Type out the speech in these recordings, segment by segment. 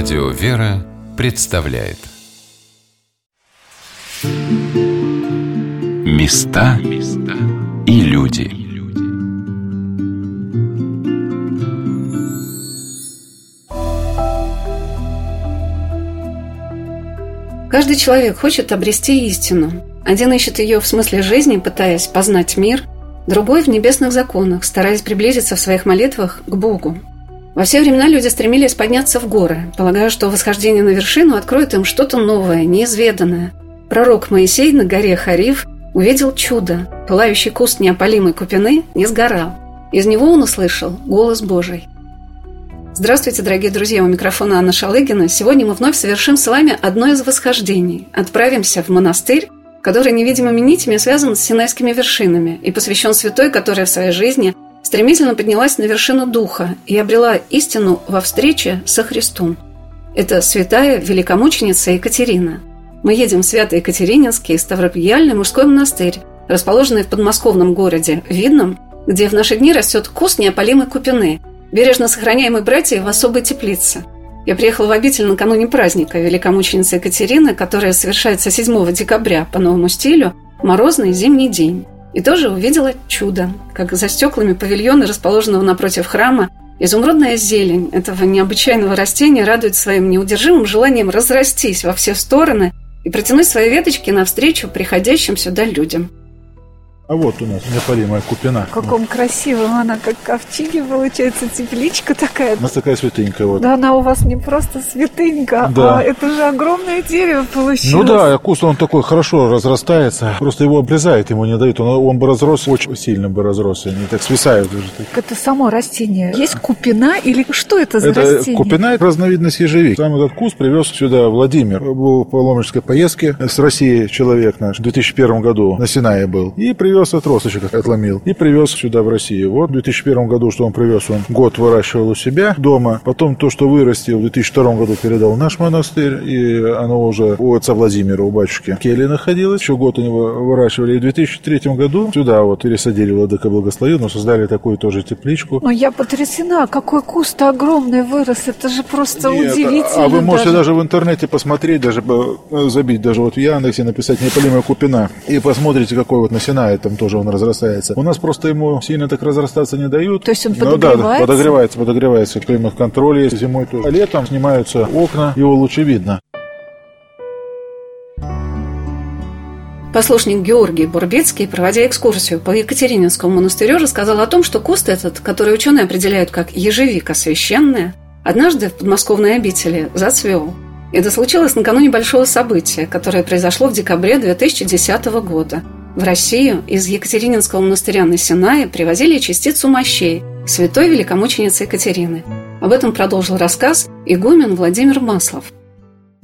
Радио «Вера» представляет Места и люди Каждый человек хочет обрести истину. Один ищет ее в смысле жизни, пытаясь познать мир, другой в небесных законах, стараясь приблизиться в своих молитвах к Богу. Во все времена люди стремились подняться в горы, полагая, что восхождение на вершину откроет им что-то новое, неизведанное. Пророк Моисей на горе Хариф увидел чудо. Пылающий куст неопалимой купины не сгорал. Из него он услышал голос Божий. Здравствуйте, дорогие друзья, у микрофона Анна Шалыгина. Сегодня мы вновь совершим с вами одно из восхождений. Отправимся в монастырь, который невидимыми нитями связан с Синайскими вершинами и посвящен святой, которая в своей жизни – стремительно поднялась на вершину духа и обрела истину во встрече со Христом. Это святая великомученица Екатерина. Мы едем в Свято-Екатерининский Ставропияльный мужской монастырь, расположенный в подмосковном городе Видном, где в наши дни растет куст неопалимой купины, бережно сохраняемый братьями в особой теплице. Я приехала в обитель накануне праздника великомученицы Екатерины, которая совершается 7 декабря по новому стилю, морозный зимний день. И тоже увидела чудо, как за стеклами павильона, расположенного напротив храма, изумрудная зелень этого необычайного растения радует своим неудержимым желанием разрастись во все стороны и протянуть свои веточки навстречу приходящим сюда людям. А вот у нас неопалимая купина. В каком красивом она, как ковчиги, получается, тепличка такая. У нас такая святынька вот. Да она у вас не просто святынька, Да. а это же огромное дерево получилось. Ну да, куст он такой хорошо разрастается. Просто его обрезают, ему не дают. Он, он бы разрос, очень сильно бы разросся. Они так свисают уже. Это само растение. Есть купина или что это за Это растение? купина – это разновидность ежевик. Сам этот куст привез сюда Владимир. Был в паломнической поездке с России человек наш. В 2001 году на Синае был. И привез отросточек, отломил. И привез сюда в Россию. Вот в 2001 году, что он привез, он год выращивал у себя дома. Потом то, что вырастил, в 2002 году передал в наш монастырь. И оно уже у отца Владимира, у батюшки в келье находилось. Еще год они его выращивали. И в 2003 году сюда вот пересадили Владыка Благословил, но создали такую тоже тепличку. Но я потрясена, какой куст огромный вырос. Это же просто Нет, удивительно. А вы можете даже. даже в интернете посмотреть, даже забить, даже вот в Яндексе написать неопалимая купина. И посмотрите, какой вот на Синае там тоже он разрастается. У нас просто ему сильно так разрастаться не дают. То есть он Ну да, подогревается? подогревается, подогревается. Климат-контроль есть зимой тоже. А летом снимаются окна, его лучше видно. Послушник Георгий Бурбицкий, проводя экскурсию по Екатерининскому монастырю, рассказал о том, что куст этот, который ученые определяют как ежевика священная, однажды в подмосковной обители зацвел. Это случилось накануне большого события, которое произошло в декабре 2010 года. В Россию из Екатерининского монастыря на Синае привозили частицу мощей святой великомученицы Екатерины. Об этом продолжил рассказ игумен Владимир Маслов.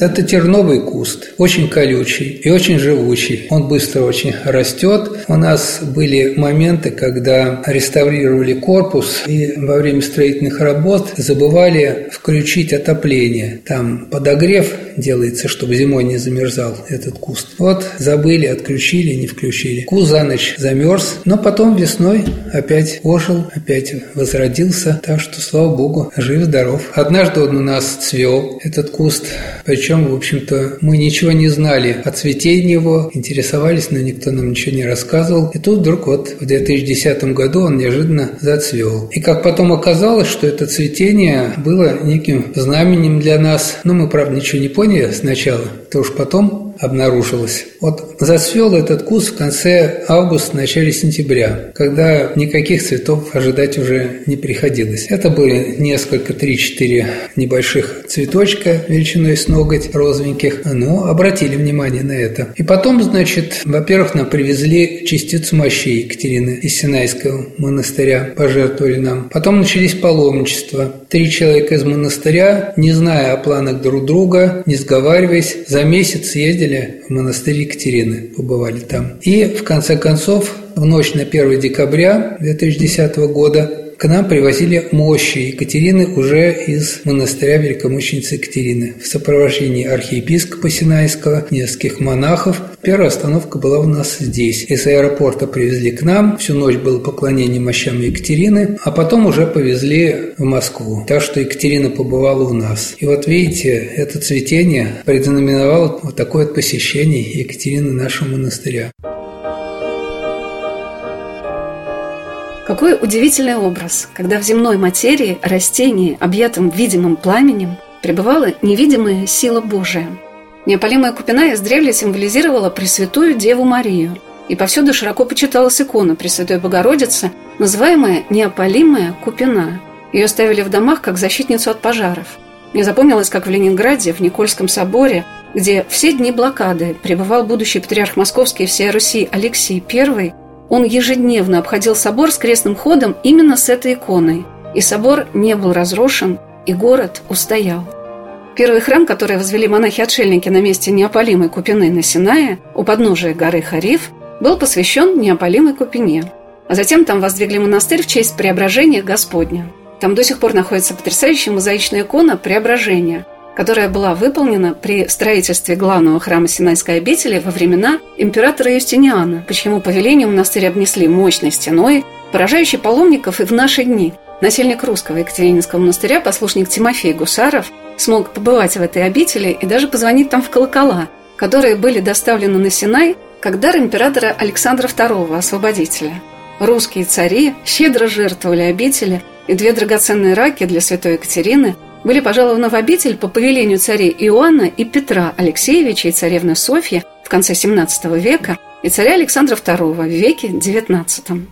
Это терновый куст, очень колючий и очень живучий. Он быстро очень растет. У нас были моменты, когда реставрировали корпус и во время строительных работ забывали включить отопление. Там подогрев делается, чтобы зимой не замерзал этот куст. Вот забыли, отключили, не включили. Куст за ночь замерз, но потом весной опять ожил, опять возродился. Так что, слава богу, жив-здоров. Однажды он у нас цвел, этот куст. Причем, в общем-то, мы ничего не знали о цветении его, интересовались, но никто нам ничего не рассказывал. И тут вдруг вот в 2010 году он неожиданно зацвел. И как потом оказалось, что это цветение было неким знаменем для нас. Но мы, правда, ничего не поняли сначала, то уж потом обнаружилось. Вот зацвел этот куст в конце августа, начале сентября, когда никаких цветов ожидать уже не приходилось. Это были несколько, 3-4 небольших цветочка величиной с ноготь розовеньких, но обратили внимание на это. И потом, значит, во-первых, нам привезли частицу мощей Екатерины из Синайского монастыря, пожертвовали нам. Потом начались паломничества. Три человека из монастыря, не зная о планах друг друга, не сговариваясь, за месяц съездили в монастырь Екатерины, побывали там. И, в конце концов, в ночь на 1 декабря 2010 года к нам привозили мощи Екатерины уже из монастыря великомученицы Екатерины в сопровождении архиепископа Синайского, нескольких монахов. Первая остановка была у нас здесь. Из аэропорта привезли к нам, всю ночь было поклонение мощам Екатерины, а потом уже повезли в Москву. Так что Екатерина побывала у нас. И вот видите, это цветение предзнаменовало вот такое посещение Екатерины нашего монастыря. Какой удивительный образ, когда в земной материи, растении, объятом видимым пламенем, пребывала невидимая сила Божия. Неопалимая купина издревле символизировала Пресвятую Деву Марию, и повсюду широко почиталась икона Пресвятой Богородицы, называемая Неопалимая купина. Ее ставили в домах как защитницу от пожаров. Мне запомнилось, как в Ленинграде, в Никольском соборе, где все дни блокады пребывал будущий патриарх Московский и всей Руси Алексей I, он ежедневно обходил собор с крестным ходом именно с этой иконой. И собор не был разрушен, и город устоял. Первый храм, который возвели монахи-отшельники на месте неопалимой купины на Синае, у подножия горы Хариф, был посвящен неопалимой купине. А затем там воздвигли монастырь в честь преображения Господня. Там до сих пор находится потрясающая мозаичная икона преображения – которая была выполнена при строительстве главного храма Синайской обители во времена императора Юстиниана, по чьему повелению монастырь обнесли мощной стеной, поражающей паломников и в наши дни. Насельник русского Екатерининского монастыря, послушник Тимофей Гусаров, смог побывать в этой обители и даже позвонить там в колокола, которые были доставлены на Синай как дар императора Александра II, освободителя. Русские цари щедро жертвовали обители, и две драгоценные раки для святой Екатерины были пожалованы в обитель по повелению царей Иоанна и Петра Алексеевича и царевны Софьи в конце XVII века и царя Александра II в веке XIX.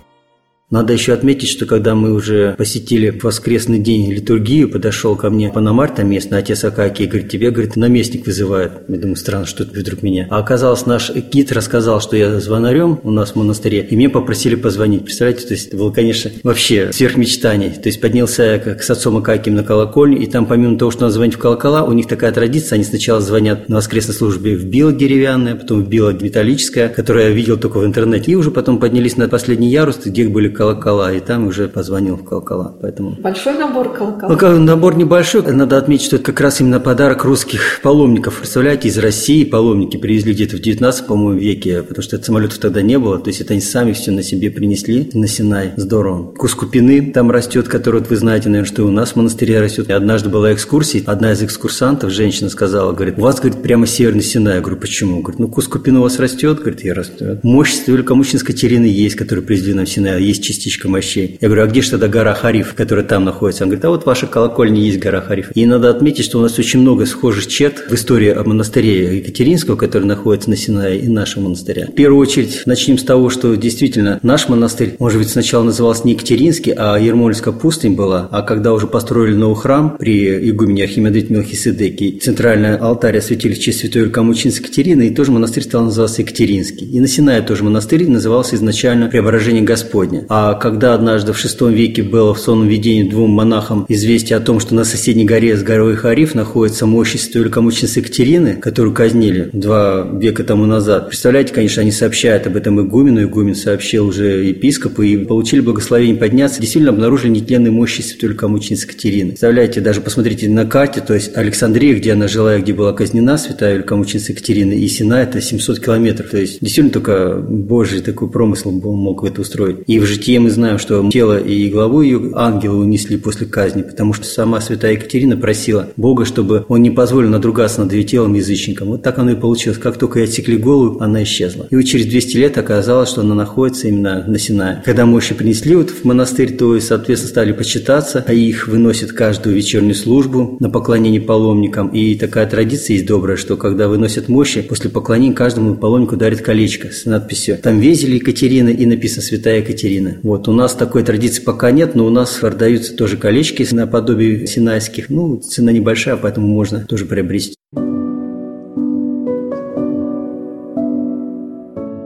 Надо еще отметить, что когда мы уже посетили воскресный день литургию, подошел ко мне Пономарь там местный, отец Акакий, говорит, тебе, говорит, наместник вызывает. Я думаю, странно, что это вдруг меня. А оказалось, наш гид рассказал, что я звонарем у нас в монастыре, и мне попросили позвонить. Представляете, то есть это было, конечно, вообще сверхмечтание. То есть поднялся я как с отцом Акакием на колокольню, и там помимо того, что надо звонить в колокола, у них такая традиция, они сначала звонят на воскресной службе в било деревянное, потом в било металлическое, которое я видел только в интернете, и уже потом поднялись на последний ярус, где были колокола, и там уже позвонил в колокола. Поэтому... Большой набор колоколов? Ну, набор небольшой. Надо отметить, что это как раз именно подарок русских паломников. Представляете, из России паломники привезли где-то в 19 по-моему, веке, потому что самолетов тогда не было. То есть это они сами все на себе принесли на Синай. Здорово. Кускупины там растет, который вот вы знаете, наверное, что и у нас в монастыре растет. И однажды была экскурсия, одна из экскурсантов, женщина сказала, говорит, у вас, говорит, прямо северный Синай. Я говорю, почему? Говорит, ну кускупин у вас растет? Говорит, я растет. Мощь Великомученской Терины есть, которую привезли нам в Синай, есть частичка мощей. Я говорю, а где же тогда гора Хариф, которая там находится? Он говорит, а вот ваша колокольня есть гора Хариф. И надо отметить, что у нас очень много схожих черт в истории о монастыре Екатеринского, который находится на Синае, и нашего монастыря. В первую очередь, начнем с того, что действительно наш монастырь, может быть, сначала назывался не Екатеринский, а Ермольская пустынь была, а когда уже построили новый храм при игумене Архимедрите Мелхиседеке, центральный алтарь осветили в честь святой Великомученицы Екатерины, и тоже монастырь стал называться Екатеринский. И на Синае тоже монастырь назывался изначально Преображение Господне. А когда однажды в VI веке было в сонном видении двум монахам известие о том, что на соседней горе с горой Хариф находится святой великомученицы Екатерины, которую казнили два века тому назад. Представляете, конечно, они сообщают об этом игумену, игумен сообщил уже епископу, и получили благословение подняться, действительно обнаружили нетленные мощи великомученицы Екатерины. Представляете, даже посмотрите на карте, то есть Александрия, где она жила и где была казнена святая великомученица Екатерина, и Сина – это 700 километров. То есть действительно только Божий такой промысл мог это устроить. И в житии мы знаем, что тело и главу ее ангелы унесли после казни, потому что сама святая Екатерина просила Бога, чтобы он не позволил надругаться над ее телом язычником. Вот так оно и получилось. Как только ей отсекли голову, она исчезла. И вот через 200 лет оказалось, что она находится именно на Синае. Когда мощи принесли вот в монастырь, то, соответственно, стали почитаться, а их выносят каждую вечернюю службу на поклонение паломникам. И такая традиция есть добрая, что когда выносят мощи, после поклонения каждому паломнику дарят колечко с надписью «Там везели Екатерина» и написано «Святая Екатерина». Вот у нас такой традиции пока нет, но у нас продаются тоже колечки наподобие синайских. Ну, цена небольшая, поэтому можно тоже приобрести.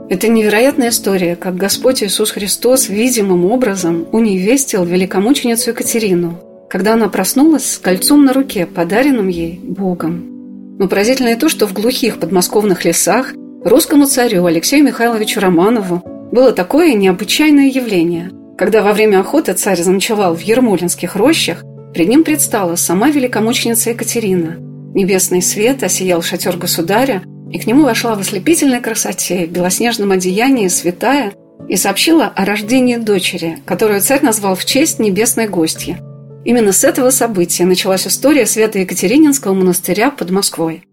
Это невероятная история, как Господь Иисус Христос видимым образом уневестил великомученицу Екатерину, когда она проснулась с кольцом на руке, подаренным ей Богом. Но поразительно и то, что в глухих подмосковных лесах русскому царю Алексею Михайловичу Романову было такое необычайное явление – Когда во время охоты царь заночевал в Ермолинских рощах, пред ним предстала сама великомученица Екатерина. Небесный свет осиял шатер государя, и к нему вошла в ослепительной красоте, в белоснежном одеянии святая и сообщила о рождении дочери, которую царь назвал в честь небесной гостья. Именно с этого события началась история Свято-Екатерининского монастыря под Москвой.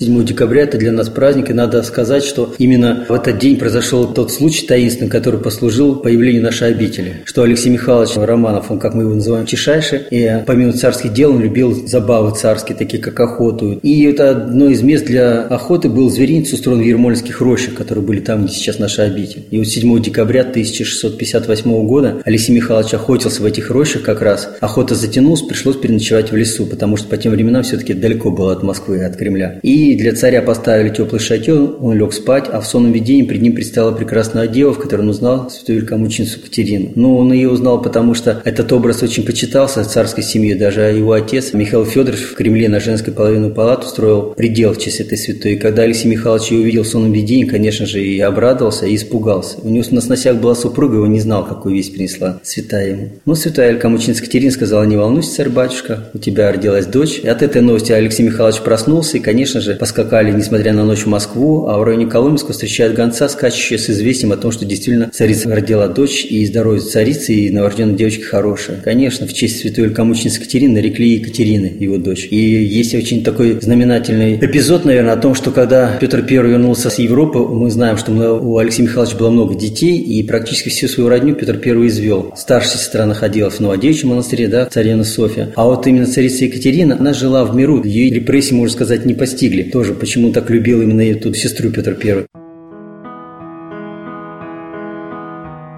7 декабря – это для нас праздник, и надо сказать, что именно в этот день произошел тот случай таинственный, который послужил появлению нашей обители. Что Алексей Михайлович Романов, он, как мы его называем, чешайший, и помимо царских дел он любил забавы царские, такие как охоту. И это одно из мест для охоты был зверинец, устроен в Ермольских рощах, которые были там, где сейчас наша обитель. И вот 7 декабря 1658 года Алексей Михайлович охотился в этих рощах как раз. Охота затянулась, пришлось переночевать в лесу, потому что по тем временам все-таки далеко было от Москвы от Кремля. И для царя поставили теплый шатер, он лег спать, а в сонном видении пред ним предстала прекрасная дева, в которой он узнал святую великомученицу Катерину. Но он ее узнал, потому что этот образ очень почитался царской семье. Даже его отец Михаил Федорович в Кремле на женской половину палату строил предел в честь этой святой. И когда Алексей Михайлович ее увидел в сонном видении, конечно же, и обрадовался, и испугался. У него на сносях была супруга, его не знал, какую весть принесла святая ему. Ну, святая великомученица Катерина сказала, не волнуйся, царь-батюшка, у тебя родилась дочь. И от этой новости Алексей Михайлович проснулся и, конечно же, поскакали, несмотря на ночь в Москву, а в районе Коломенского встречают гонца, скачущие с известием о том, что действительно царица родила дочь, и здоровье царицы, и новорожденная девочка хорошая. Конечно, в честь святой великомученицы Екатерины нарекли Екатерины, его дочь. И есть очень такой знаменательный эпизод, наверное, о том, что когда Петр I вернулся с Европы, мы знаем, что у Алексея Михайловича было много детей, и практически всю свою родню Петр I извел. Старшая сестра находилась в Новодевичьем монастыре, да, царевна Софья. А вот именно царица Екатерина, она жила в миру, ее репрессии, можно сказать, не постигли. Тоже почему так любил именно эту сестру Петр I.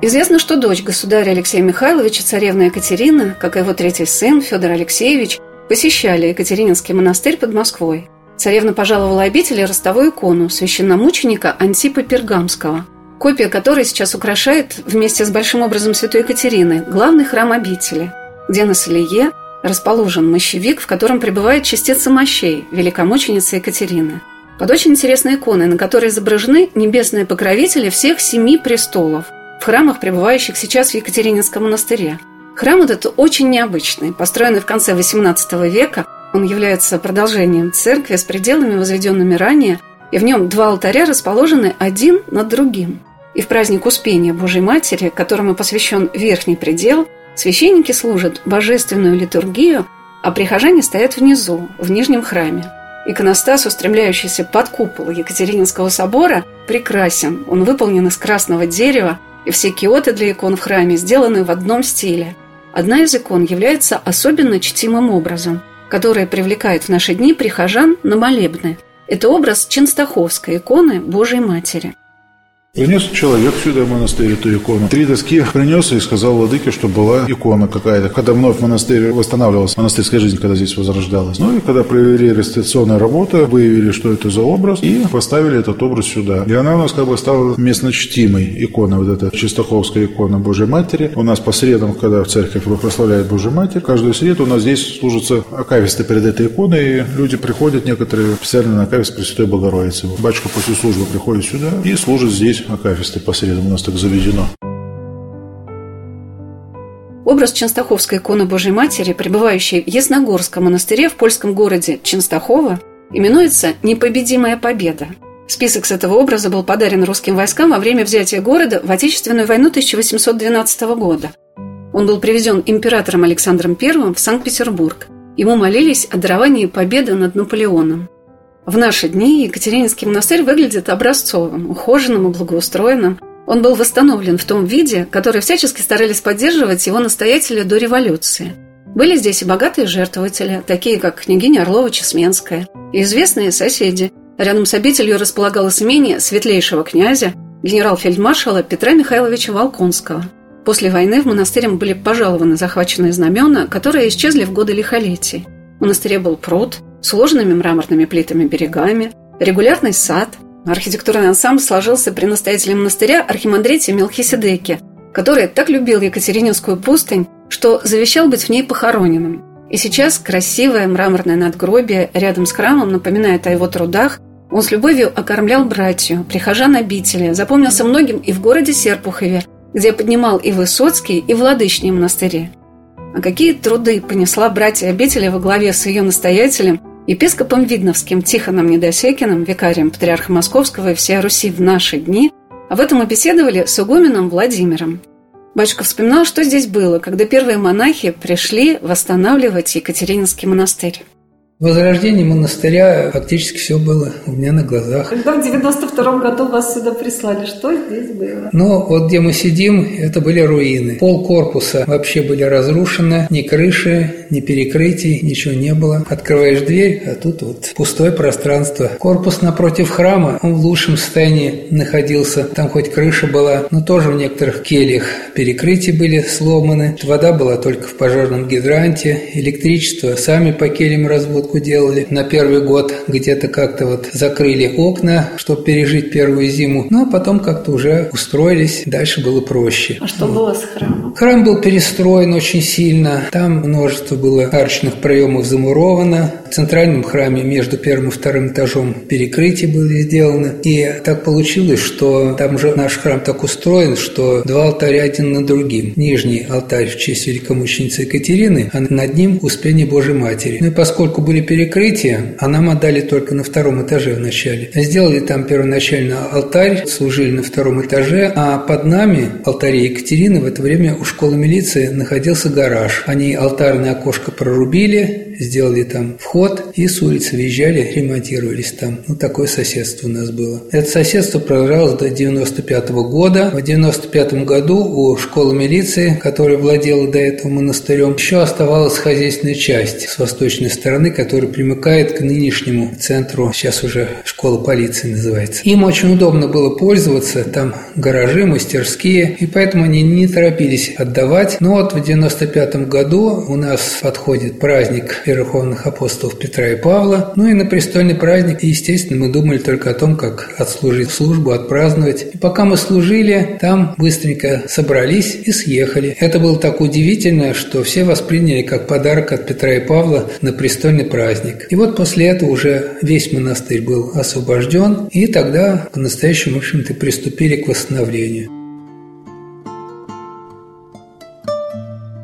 Известно, что дочь государя Алексея Михайловича, царевна Екатерина, как и его третий сын Федор Алексеевич, посещали Екатерининский монастырь под Москвой. Царевна пожаловала обители ростовую икону священномученика Антипа Пергамского, копия которой сейчас украшает вместе с большим образом святой Екатерины главный храм обители, где на Солие расположен мощевик, в котором пребывает частица мощей великомученицы Екатерины – под очень интересной иконой, на которой изображены небесные покровители всех семи престолов в храмах, пребывающих сейчас в Екатерининском монастыре. Храм этот очень необычный, построенный в конце XVIII века. Он является продолжением церкви с пределами, возведенными ранее, и в нем два алтаря расположены один над другим. И в праздник Успения Божьей Матери, которому посвящен верхний предел, священники служат божественную литургию, а прихожане стоят внизу, в нижнем храме. Иконостас, устремляющийся под купол Екатерининского собора, прекрасен. Он выполнен из красного дерева, и все киоты для икон в храме сделаны в одном стиле. Одна из икон является особенно чтимым образом, который привлекает в наши дни прихожан на молебны. Это образ Ченстаховской иконы Божьей Матери. Принес человек сюда в монастырь эту икону. Три доски принес и сказал владыке, что была икона какая-то. Когда вновь монастырь восстанавливалась, монастырская жизнь, когда здесь возрождалась. Ну и когда провели реставрационную работу, выявили, что это за образ, и поставили этот образ сюда. И она у нас как бы стала местно чтимой иконой, вот эта Чистаховская икона Божьей Матери. У нас по средам, когда в церковь прославляет Божью Матерь, каждую среду у нас здесь служится акависты перед этой иконой, и люди приходят некоторые специально на акавист Пресвятой Богородицы. Батюшка после службы приходит сюда и служит здесь здесь акафисты по средам, у нас так заведено. Образ Ченстаховской иконы Божьей Матери, пребывающей в Ясногорском монастыре в польском городе Ченстахова, именуется «Непобедимая победа». Список с этого образа был подарен русским войскам во время взятия города в Отечественную войну 1812 года. Он был привезен императором Александром I в Санкт-Петербург. Ему молились о даровании победы над Наполеоном. В наши дни Екатерининский монастырь выглядит образцовым, ухоженным и благоустроенным. Он был восстановлен в том виде, который всячески старались поддерживать его настоятели до революции. Были здесь и богатые жертвователи, такие как княгиня Орлова-Чесменская, и известные соседи. Рядом с обителью располагалось имение светлейшего князя, генерал-фельдмаршала Петра Михайловича Волконского. После войны в монастыре были пожалованы захваченные знамена, которые исчезли в годы лихолетий. В монастыре был пруд – сложными мраморными плитами берегами, регулярный сад. Архитектурный ансамбль сложился при настоятеле монастыря архимандрите Мелхиседеке, который так любил Екатерининскую пустынь, что завещал быть в ней похороненным. И сейчас красивое мраморное надгробие рядом с храмом напоминает о его трудах. Он с любовью окормлял братью, прихожан обители, запомнился многим и в городе Серпухове, где поднимал и Высоцкий, и Владычные монастыри. А какие труды понесла братья обители во главе с ее настоятелем, епископом Видновским Тихоном Недосекиным, викарием патриарха Московского и всея Руси в наши дни, об этом мы беседовали с игуменом Владимиром. Батюшка вспоминал, что здесь было, когда первые монахи пришли восстанавливать Екатерининский монастырь. Возрождение монастыря фактически все было у меня на глазах. Когда в 92 году вас сюда прислали, что здесь было? Ну, вот где мы сидим, это были руины. Пол корпуса вообще были разрушены, ни крыши, ни перекрытий, ничего не было. Открываешь дверь, а тут вот пустое пространство. Корпус напротив храма, он в лучшем состоянии находился. Там хоть крыша была, но тоже в некоторых кельях перекрытия были сломаны. Вода была только в пожарном гидранте, электричество сами по кельям развод высотку делали на первый год, где-то как-то вот закрыли окна, чтобы пережить первую зиму. Ну, а потом как-то уже устроились, дальше было проще. А что вот. было с храмом? Храм был перестроен очень сильно. Там множество было арочных проемов замуровано. В центральном храме между первым и вторым этажом перекрытие были сделаны. И так получилось, что там же наш храм так устроен, что два алтаря один над другим. Нижний алтарь в честь великомученицы Екатерины, а над ним Успение Божьей Матери. Ну и поскольку были перекрытия, а нам отдали только на втором этаже вначале. Сделали там первоначально алтарь, служили на втором этаже, а под нами, алтаре Екатерины, в это время у школы милиции находился гараж. Они алтарное окошко прорубили, сделали там вход и с улицы въезжали, ремонтировались там. Ну, такое соседство у нас было. Это соседство продолжалось до 95 -го года. В 95 году у школы милиции, которая владела до этого монастырем, еще оставалась хозяйственная часть с восточной стороны, которая примыкает к нынешнему центру, сейчас уже школа полиции называется. Им очень удобно было пользоваться, там гаражи, мастерские, и поэтому они не торопились отдавать. Но вот в 95 году у нас подходит праздник верховных апостолов Петра и Павла. Ну и на престольный праздник, естественно, мы думали только о том, как отслужить службу, отпраздновать. И пока мы служили, там быстренько собрались и съехали. Это было так удивительно, что все восприняли как подарок от Петра и Павла на престольный праздник. И вот после этого уже весь монастырь был освобожден, и тогда по-настоящему, в общем-то, приступили к восстановлению.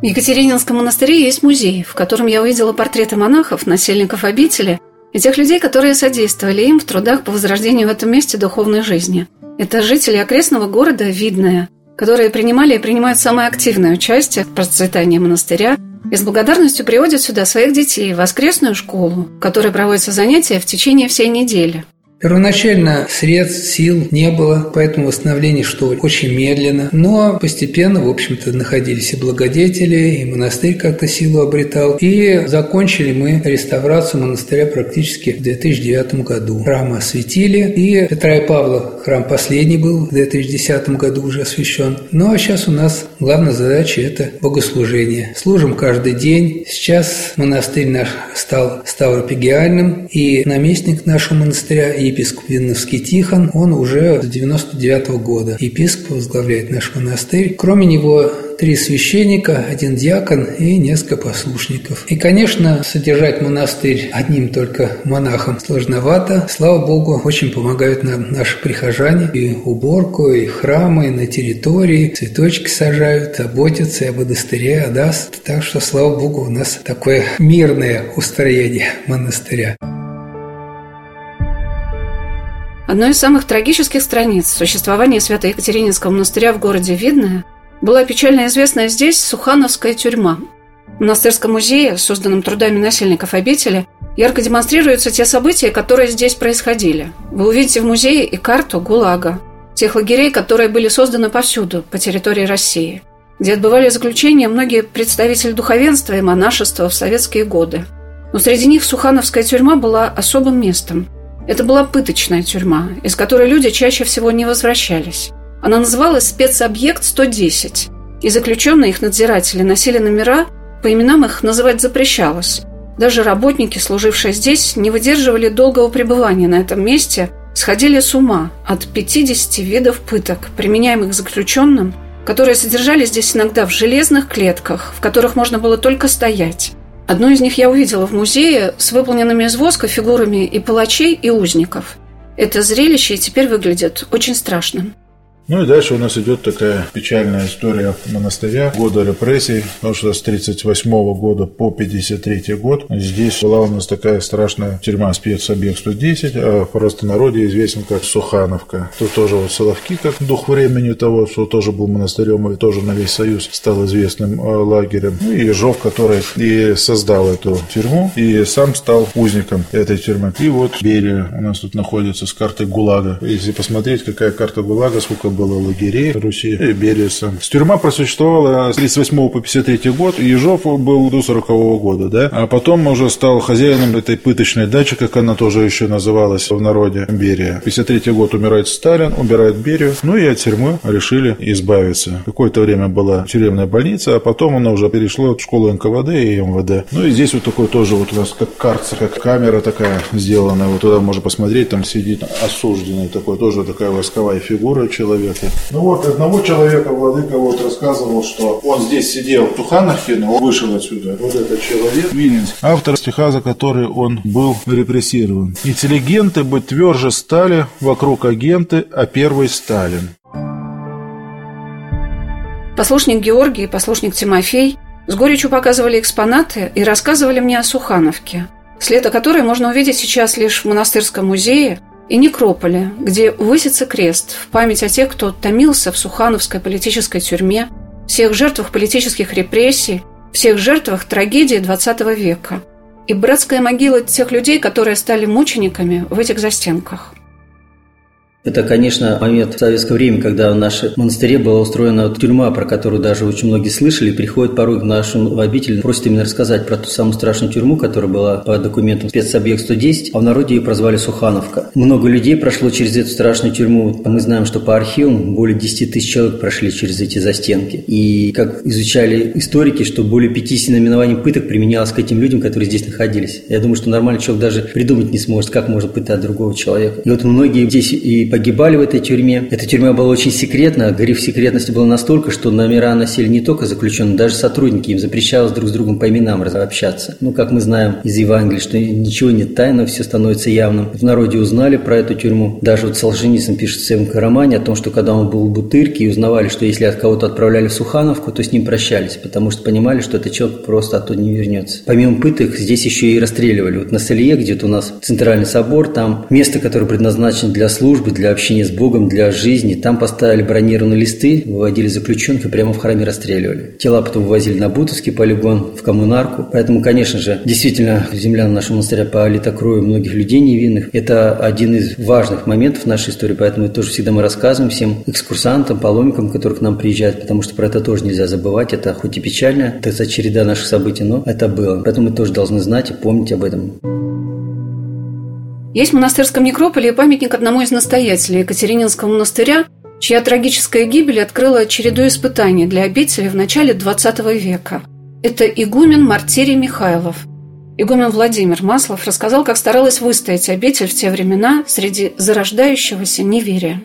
В Екатерининском монастыре есть музей, в котором я увидела портреты монахов, насельников обители и тех людей, которые содействовали им в трудах по возрождению в этом месте духовной жизни. Это жители окрестного города Видное, которые принимали и принимают самое активное участие в процветании монастыря и с благодарностью приводят сюда своих детей в воскресную школу, в которой проводятся занятия в течение всей недели. Первоначально средств, сил не было, поэтому восстановление шло очень медленно. Но постепенно, в общем-то, находились и благодетели, и монастырь как-то силу обретал. И закончили мы реставрацию монастыря практически в 2009 году. Храм осветили, и Петра и Павла храм последний был в 2010 году уже освящен. Ну а сейчас у нас главная задача – это богослужение. Служим каждый день. Сейчас монастырь наш стал ставропигиальным, и наместник нашего монастыря – епископ Винновский Тихон, он уже с 99 -го года. Епископ возглавляет наш монастырь. Кроме него три священника, один диакон и несколько послушников. И, конечно, содержать монастырь одним только монахом сложновато. Слава Богу, очень помогают нам наши прихожане. И уборку, и храмы, и на территории, цветочки сажают, заботятся и о монастыре, о нас. Так что, слава Богу, у нас такое мирное устроение монастыря. Одной из самых трагических страниц существования Свято-Екатерининского монастыря в городе Видное была печально известная здесь Сухановская тюрьма. В монастырском музее, созданном трудами насельников обители, ярко демонстрируются те события, которые здесь происходили. Вы увидите в музее и карту ГУЛАГа, тех лагерей, которые были созданы повсюду, по территории России, где отбывали заключения многие представители духовенства и монашества в советские годы. Но среди них Сухановская тюрьма была особым местом – это была пыточная тюрьма, из которой люди чаще всего не возвращались. Она называлась «Спецобъект 110», и заключенные их надзиратели носили номера, по именам их называть запрещалось. Даже работники, служившие здесь, не выдерживали долгого пребывания на этом месте, сходили с ума от 50 видов пыток, применяемых заключенным, которые содержались здесь иногда в железных клетках, в которых можно было только стоять. Одну из них я увидела в музее с выполненными из воска фигурами и палачей, и узников. Это зрелище теперь выглядит очень страшным. Ну и дальше у нас идет такая печальная история монастыря, года репрессий, потому что с 38 года по 53 год здесь была у нас такая страшная тюрьма спецобъект 110, а в простонародье известен как Сухановка. Тут тоже вот Соловки, как дух времени того, что тоже был монастырем и тоже на весь Союз стал известным э, лагерем. Ну и Ежов, который и создал эту тюрьму, и сам стал узником этой тюрьмы. И вот Берия у нас тут находится с картой ГУЛАГа. Если посмотреть, какая карта ГУЛАГа, сколько было лагерей в Руси, и Берия сам. Тюрьма просуществовала с 38 по 53 год, и Ежов был до 40 -го года, да, а потом уже стал хозяином этой пыточной дачи, как она тоже еще называлась в народе, Берия. 53 год умирает Сталин, убирает Берию, ну и от тюрьмы решили избавиться. Какое-то время была тюремная больница, а потом она уже перешла в школу НКВД и МВД. Ну и здесь вот такой тоже вот у нас как карта, как камера такая сделана, вот туда можно посмотреть, там сидит осужденный такой, тоже такая восковая фигура человека. Ну вот одного человека владыка вот рассказывал, что он здесь сидел в Тухановке, но он вышел отсюда. Вот этот человек, Вининский, автор стиха, за который он был репрессирован. Интеллигенты бы тверже стали, вокруг агенты, а первый Сталин. Послушник Георгий и послушник Тимофей с горечью показывали экспонаты и рассказывали мне о Сухановке, след о которой можно увидеть сейчас лишь в монастырском музее и некрополе, где высится крест в память о тех, кто томился в Сухановской политической тюрьме, всех жертвах политических репрессий, всех жертвах трагедии XX века и братская могила тех людей, которые стали мучениками в этих застенках – это, конечно, момент в советское время, когда в нашем монастыре была устроена тюрьма, про которую даже очень многие слышали, приходят порой к нашему обителю, просят именно рассказать про ту самую страшную тюрьму, которая была по документам спецобъект 110, а в народе ее прозвали Сухановка. Много людей прошло через эту страшную тюрьму. Мы знаем, что по архивам более 10 тысяч человек прошли через эти застенки. И как изучали историки, что более 50 наименований пыток применялось к этим людям, которые здесь находились. Я думаю, что нормальный человек даже придумать не сможет, как можно пытать другого человека. И вот многие здесь и погибали в этой тюрьме. Эта тюрьма была очень секретна, гриф секретности был настолько, что номера носили не только заключенные, даже сотрудники, им запрещалось друг с другом по именам общаться. Ну, как мы знаем из Евангелия, что ничего не тайно, все становится явным. В народе узнали про эту тюрьму. Даже вот Солженицын пишет в своем романе о том, что когда он был в Бутырке и узнавали, что если от кого-то отправляли в Сухановку, то с ним прощались, потому что понимали, что этот человек просто оттуда не вернется. Помимо пыток, здесь еще и расстреливали. Вот на Салье, где-то у нас центральный собор, там место, которое предназначено для службы, для общения с Богом, для жизни. Там поставили бронированные листы, выводили заключенных и прямо в храме расстреливали. Тела потом вывозили на Бутовский полигон, в коммунарку. Поэтому, конечно же, действительно, земля нашего монастыря полита кровью многих людей невинных. Это один из важных моментов нашей истории, поэтому тоже всегда мы рассказываем всем экскурсантам, паломникам, которые к нам приезжают, потому что про это тоже нельзя забывать. Это хоть и печально, это череда наших событий, но это было. Поэтому мы тоже должны знать и помнить об этом. Есть в монастырском некрополе памятник одному из настоятелей Екатерининского монастыря, чья трагическая гибель открыла череду испытаний для обители в начале XX века. Это игумен Мартирий Михайлов. Игумен Владимир Маслов рассказал, как старалась выстоять обитель в те времена среди зарождающегося неверия.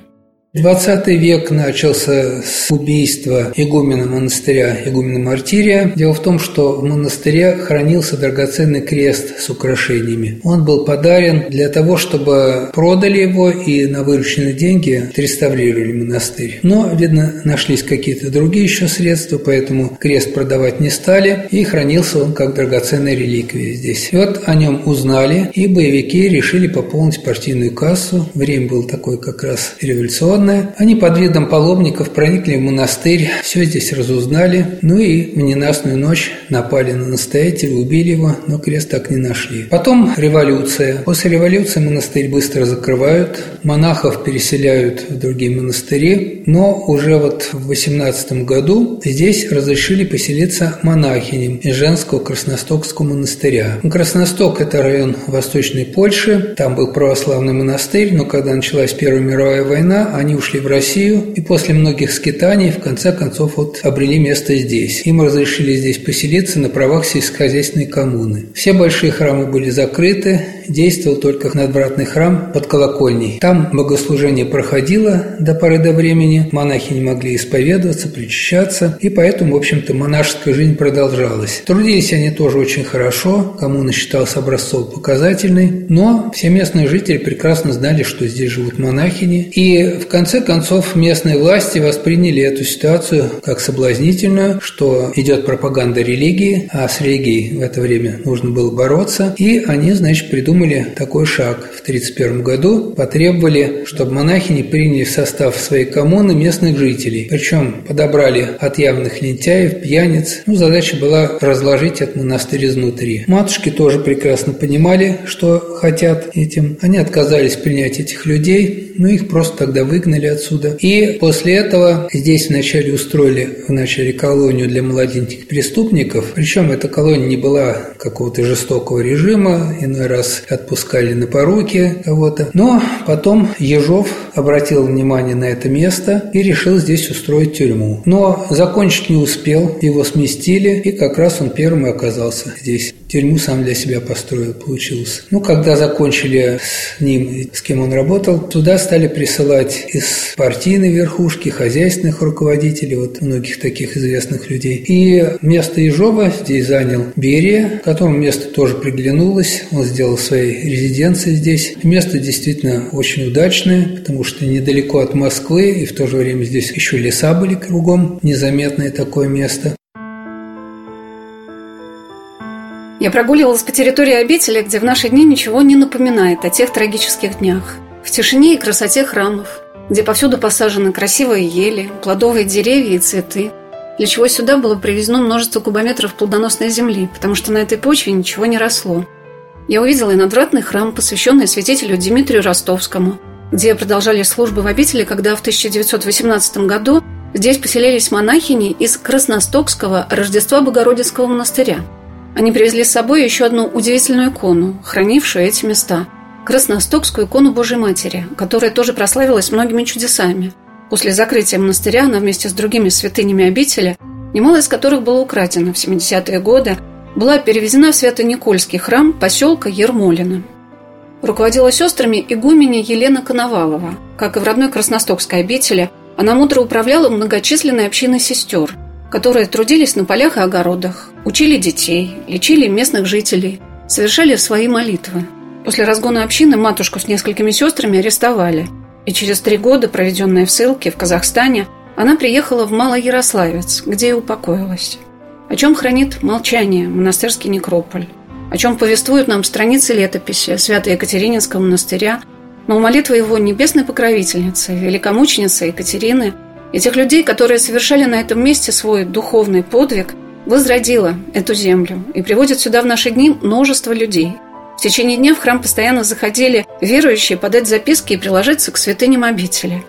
20 век начался с убийства игумена монастыря, игумена Мартирия. Дело в том, что в монастыре хранился драгоценный крест с украшениями. Он был подарен для того, чтобы продали его и на вырученные деньги отреставрировали монастырь. Но, видно, нашлись какие-то другие еще средства, поэтому крест продавать не стали, и хранился он как драгоценная реликвия здесь. И вот о нем узнали, и боевики решили пополнить партийную кассу. Время было такое как раз революционное революционная. Они под видом паломников проникли в монастырь, все здесь разузнали, ну и в ненастную ночь напали на настоятеля, убили его, но крест так не нашли. Потом революция. После революции монастырь быстро закрывают, монахов переселяют в другие монастыри, но уже вот в 18 году здесь разрешили поселиться монахиням из женского Красностокского монастыря. Красносток – это район Восточной Польши, там был православный монастырь, но когда началась Первая мировая война, они они ушли в Россию и после многих скитаний в конце концов вот обрели место здесь. Им разрешили здесь поселиться на правах сельскохозяйственной коммуны. Все большие храмы были закрыты, действовал только надвратный храм под колокольней. Там богослужение проходило до поры до времени, монахи не могли исповедоваться, причащаться, и поэтому, в общем-то, монашеская жизнь продолжалась. Трудились они тоже очень хорошо, коммуна считалась образцово-показательной, но все местные жители прекрасно знали, что здесь живут монахини, и в конце концов местные власти восприняли эту ситуацию как соблазнительную, что идет пропаганда религии, а с религией в это время нужно было бороться, и они, значит, придумали такой шаг. В 1931 году потребовали, чтобы монахини приняли в состав своей коммуны местных жителей, причем подобрали от явных лентяев, пьяниц. Ну, задача была разложить этот монастырь изнутри. Матушки тоже прекрасно понимали, что хотят этим. Они отказались принять этих людей, но их просто тогда выгнали отсюда. И после этого здесь вначале устроили в начале колонию для молоденьких преступников. Причем эта колония не была какого-то жестокого режима, иной раз отпускали на поруки кого-то. Но потом Ежов обратил внимание на это место и решил здесь устроить тюрьму. Но закончить не успел, его сместили, и как раз он первым и оказался здесь. Тюрьму сам для себя построил, получился. Ну, когда закончили с ним, с кем он работал, туда стали присылать из партийной верхушки, хозяйственных руководителей, вот многих таких известных людей. И место Ежова здесь занял Берия, которому место тоже приглянулось. Он сделал своей резиденцией здесь. Место действительно очень удачное, потому что недалеко от Москвы, и в то же время здесь еще леса были кругом, незаметное такое место. Я прогуливалась по территории обители, где в наши дни ничего не напоминает о тех трагических днях. В тишине и красоте храмов, где повсюду посажены красивые ели, плодовые деревья и цветы, для чего сюда было привезено множество кубометров плодоносной земли, потому что на этой почве ничего не росло. Я увидела и надвратный храм, посвященный святителю Дмитрию Ростовскому, где продолжали службы в обители, когда в 1918 году здесь поселились монахини из Красностокского Рождества Богородицкого монастыря – они привезли с собой еще одну удивительную икону, хранившую эти места – Красностокскую икону Божьей Матери, которая тоже прославилась многими чудесами. После закрытия монастыря она вместе с другими святынями обители, немало из которых было украдено в 70-е годы, была перевезена в Свято-Никольский храм поселка Ермолино. Руководила сестрами игуменя Елена Коновалова. Как и в родной Красностокской обители, она мудро управляла многочисленной общиной сестер – которые трудились на полях и огородах, учили детей, лечили местных жителей, совершали свои молитвы. После разгона общины матушку с несколькими сестрами арестовали, и через три года, проведенные в ссылке в Казахстане, она приехала в Малоярославец, где и упокоилась. О чем хранит молчание монастырский некрополь, о чем повествуют нам страницы летописи Свято-Екатерининского монастыря, но молитва его небесной покровительницы, великомученицы Екатерины – и тех людей, которые совершали на этом месте свой духовный подвиг, возродила эту землю и приводит сюда в наши дни множество людей. В течение дня в храм постоянно заходили верующие подать записки и приложиться к святыням обители.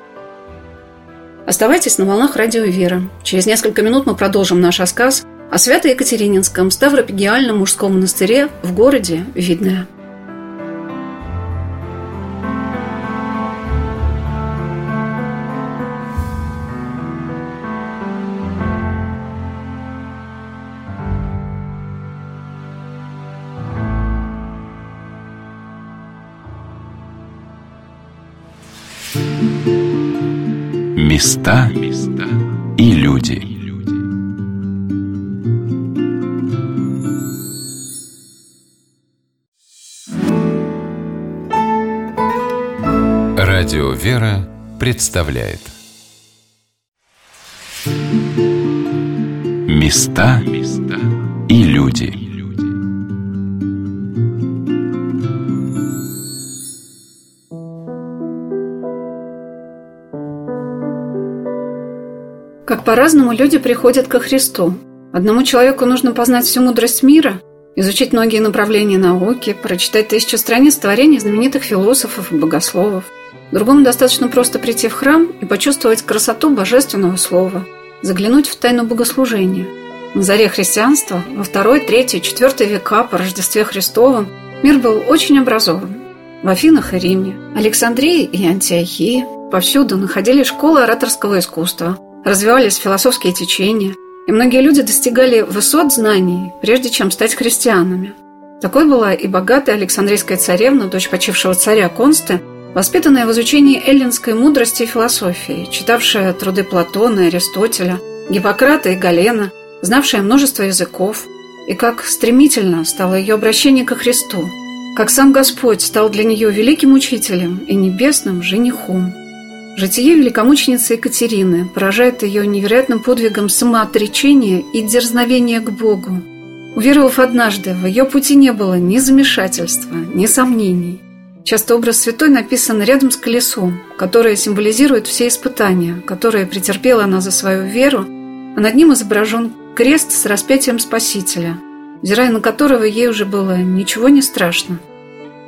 Оставайтесь на волнах радио «Вера». Через несколько минут мы продолжим наш рассказ о Свято-Екатерининском Ставропигиальном мужском монастыре в городе Видное. Места и люди. Радио «Вера» представляет Места и люди. Как по-разному люди приходят ко Христу. Одному человеку нужно познать всю мудрость мира, изучить многие направления науки, прочитать тысячу страниц творений знаменитых философов и богословов. Другому достаточно просто прийти в храм и почувствовать красоту божественного слова, заглянуть в тайну богослужения. На заре христианства, во второй, третий, четвертый века по Рождестве Христовом, мир был очень образован. В Афинах и Риме, Александрии и Антиохии повсюду находили школы ораторского искусства – развивались философские течения, и многие люди достигали высот знаний, прежде чем стать христианами. Такой была и богатая Александрийская царевна, дочь почившего царя Консты, воспитанная в изучении эллинской мудрости и философии, читавшая труды Платона и Аристотеля, Гиппократа и Галена, знавшая множество языков, и как стремительно стало ее обращение ко Христу, как сам Господь стал для нее великим учителем и небесным женихом. Житие великомученицы Екатерины поражает ее невероятным подвигом самоотречения и дерзновения к Богу. Уверовав однажды, в ее пути не было ни замешательства, ни сомнений. Часто образ святой написан рядом с колесом, которое символизирует все испытания, которые претерпела она за свою веру, а над ним изображен крест с распятием Спасителя, взирая на которого ей уже было ничего не страшно.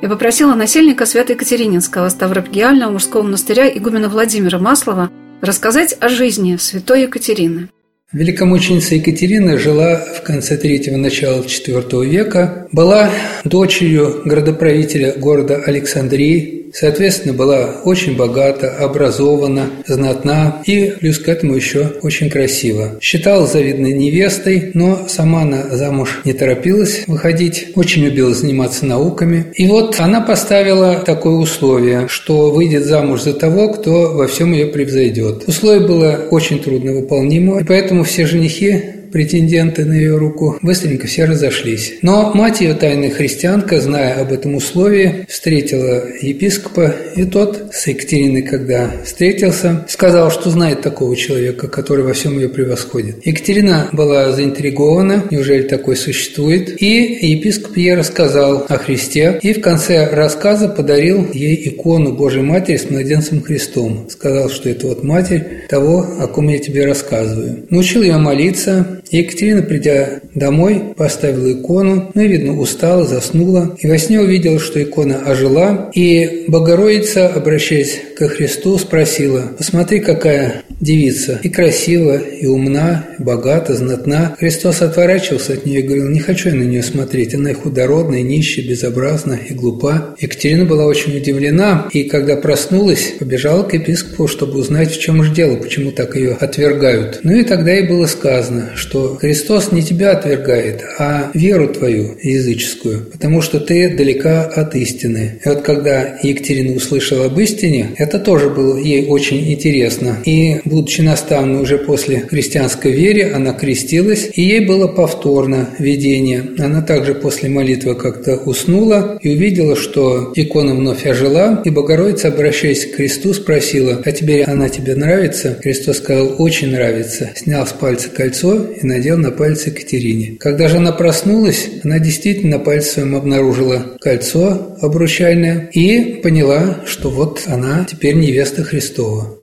Я попросила насельника Свято-Екатерининского Ставропигиального мужского монастыря игумена Владимира Маслова рассказать о жизни святой Екатерины. Великомученица Екатерина жила в конце третьего начала IV века, была дочерью градоправителя города Александрии Соответственно, была очень богата, образована, знатна и плюс к этому еще очень красива. Считалась завидной невестой, но сама она замуж не торопилась выходить, очень любила заниматься науками. И вот она поставила такое условие, что выйдет замуж за того, кто во всем ее превзойдет. Условие было очень трудно выполнимо, и поэтому все женихи претенденты на ее руку, быстренько все разошлись. Но мать ее, тайная христианка, зная об этом условии, встретила епископа, и тот с Екатериной, когда встретился, сказал, что знает такого человека, который во всем ее превосходит. Екатерина была заинтригована, неужели такой существует, и епископ ей рассказал о Христе, и в конце рассказа подарил ей икону Божьей Матери с младенцем Христом. Сказал, что это вот Матерь того, о ком я тебе рассказываю. Научил ее молиться, Екатерина, придя домой, поставила икону, ну и, видно, устала, заснула, и во сне увидела, что икона ожила, и Богородица, обращаясь ко Христу, спросила, «Посмотри, какая девица, и красивая, и умна, и богата, знатна». Христос отворачивался от нее и говорил, «Не хочу я на нее смотреть, она и худородная, и нищая, безобразна и глупа». Екатерина была очень удивлена, и когда проснулась, побежала к епископу, чтобы узнать, в чем же дело, почему так ее отвергают. Ну и тогда ей было сказано, что Христос не тебя отвергает, а веру твою языческую, потому что ты далека от истины. И вот когда Екатерина услышала об истине, это тоже было ей очень интересно. И, будучи наставной уже после христианской вере, она крестилась, и ей было повторно видение. Она также после молитвы как-то уснула и увидела, что икона вновь ожила, и Богородица, обращаясь к Христу, спросила, «А теперь она тебе нравится?» Христос сказал, «Очень нравится». Снял с пальца кольцо и надел на пальцы Катерине. Когда же она проснулась, она действительно на пальце своем обнаружила кольцо обручальное и поняла, что вот она теперь невеста Христова.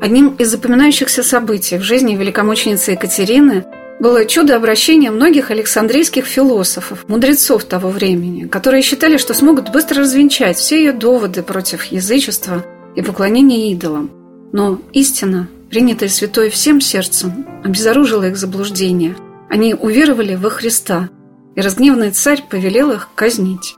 Одним из запоминающихся событий в жизни великомученицы Екатерины было чудо обращения многих александрийских философов, мудрецов того времени, которые считали, что смогут быстро развенчать все ее доводы против язычества и поклонения идолам. Но истина, принятая святой всем сердцем, обезоружила их заблуждение. Они уверовали во Христа, и разгневанный царь повелел их казнить.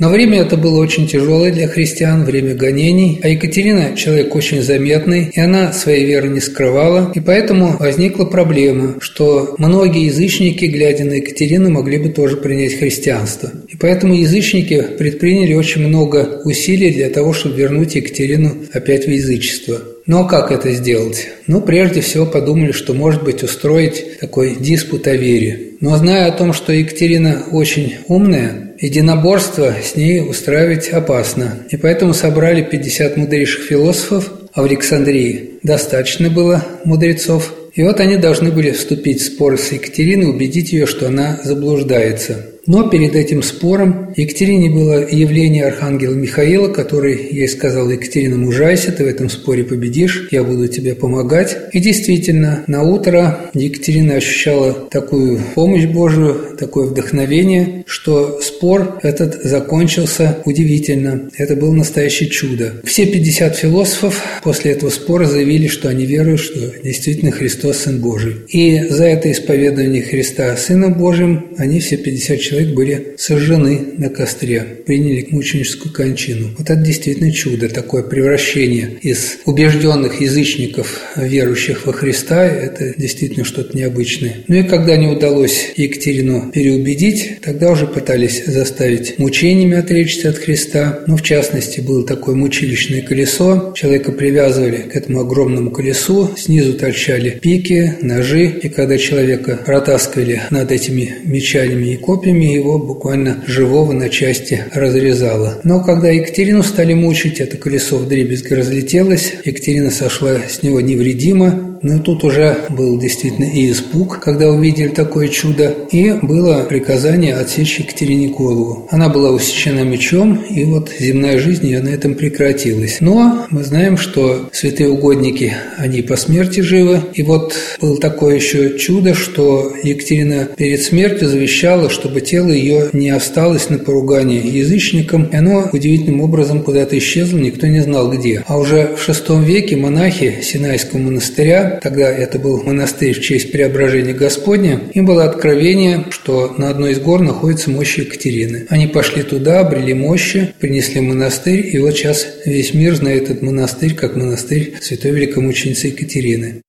Но время это было очень тяжелое для христиан, время гонений, а Екатерина – человек очень заметный, и она своей веры не скрывала, и поэтому возникла проблема, что многие язычники, глядя на Екатерину, могли бы тоже принять христианство. И поэтому язычники предприняли очень много усилий для того, чтобы вернуть Екатерину опять в язычество. А как это сделать? Ну, прежде всего подумали, что, может быть, устроить такой диспут о вере. Но зная о том, что Екатерина очень умная, Единоборство с ней устраивать опасно, и поэтому собрали 50 мудрейших философов, а в Александрии достаточно было мудрецов. И вот они должны были вступить в спор с Екатериной, убедить ее, что она заблуждается. Но перед этим спором Екатерине было явление архангела Михаила, который ей сказал, Екатерина, мужайся, ты в этом споре победишь, я буду тебе помогать. И действительно, на утро Екатерина ощущала такую помощь Божию, такое вдохновение, что спор этот закончился удивительно. Это было настоящее чудо. Все 50 философов после этого спора заявили, что они веруют, что действительно Христос Сын Божий. И за это исповедование Христа Сыном Божьим они все 50 человек были сожжены на костре, приняли мученическую кончину. Вот это действительно чудо, такое превращение из убежденных язычников, верующих во Христа, это действительно что-то необычное. Ну и когда не удалось Екатерину переубедить, тогда уже пытались заставить мучениями отречься от Христа. Ну, в частности, было такое мучилищное колесо. Человека привязывали к этому огромному колесу, снизу торчали пики, ножи, и когда человека протаскивали над этими мечами и копьями, его буквально живого на части разрезало. Но когда Екатерину стали мучить, это колесо в дребезги разлетелось, Екатерина сошла с него невредимо, ну, тут уже был действительно и испуг, когда увидели такое чудо, и было приказание отсечь Екатерине голову. Она была усечена мечом, и вот земная жизнь ее на этом прекратилась. Но мы знаем, что святые угодники, они по смерти живы. И вот было такое еще чудо, что Екатерина перед смертью завещала, чтобы тело ее не осталось на поругание язычникам, и оно удивительным образом куда-то исчезло, никто не знал где. А уже в VI веке монахи Синайского монастыря тогда это был монастырь в честь преображения Господня, им было откровение, что на одной из гор находится мощь Екатерины. Они пошли туда, обрели мощи, принесли монастырь, и вот сейчас весь мир знает этот монастырь как монастырь святой великомученицы Екатерины.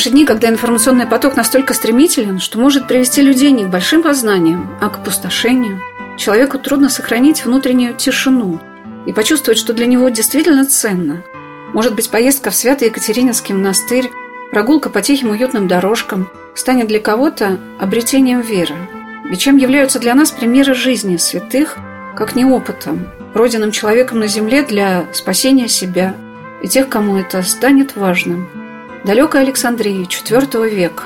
наши дни, когда информационный поток настолько стремителен, что может привести людей не к большим познаниям, а к опустошению, человеку трудно сохранить внутреннюю тишину, и почувствовать, что для него действительно ценно. Может быть, поездка в Святый Екатерининский монастырь, прогулка по тихим уютным дорожкам станет для кого-то обретением веры. Ведь чем являются для нас примеры жизни святых, как не опытом, пройденным человеком на земле для спасения себя и тех, кому это станет важным. Далекая Александрия IV века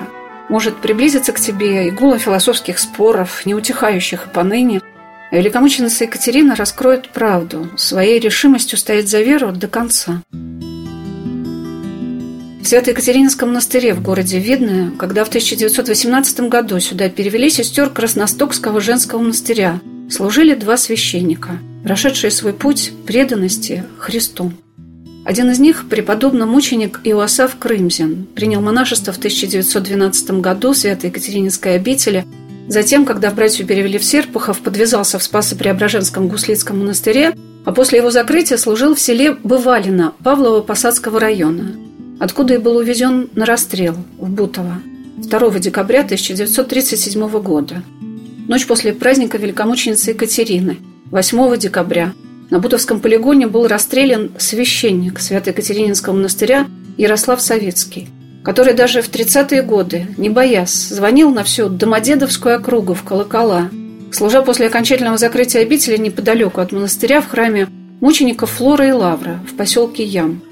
может приблизиться к тебе и гулом философских споров, неутихающих и поныне – Великомученица Екатерина раскроет правду, своей решимостью стоять за веру до конца. В Свято-Екатерининском монастыре в городе Видное, когда в 1918 году сюда перевели сестер Красностокского женского монастыря, служили два священника, прошедшие свой путь преданности Христу. Один из них, преподобный мученик Иоасав Крымзин, принял монашество в 1912 году в Свято-Екатерининской обители – Затем, когда братью перевели в Серпухов, подвязался в Спасо-Преображенском гуслицком монастыре, а после его закрытия служил в селе Бывалино Павлово-Посадского района, откуда и был увезен на расстрел в Бутово 2 декабря 1937 года. Ночь после праздника великомученицы Екатерины, 8 декабря, на Бутовском полигоне был расстрелян священник Свято-Екатерининского монастыря Ярослав Савицкий – который даже в 30-е годы, не боясь, звонил на всю Домодедовскую округу в колокола, служа после окончательного закрытия обители неподалеку от монастыря в храме мучеников Флора и Лавра в поселке Ям.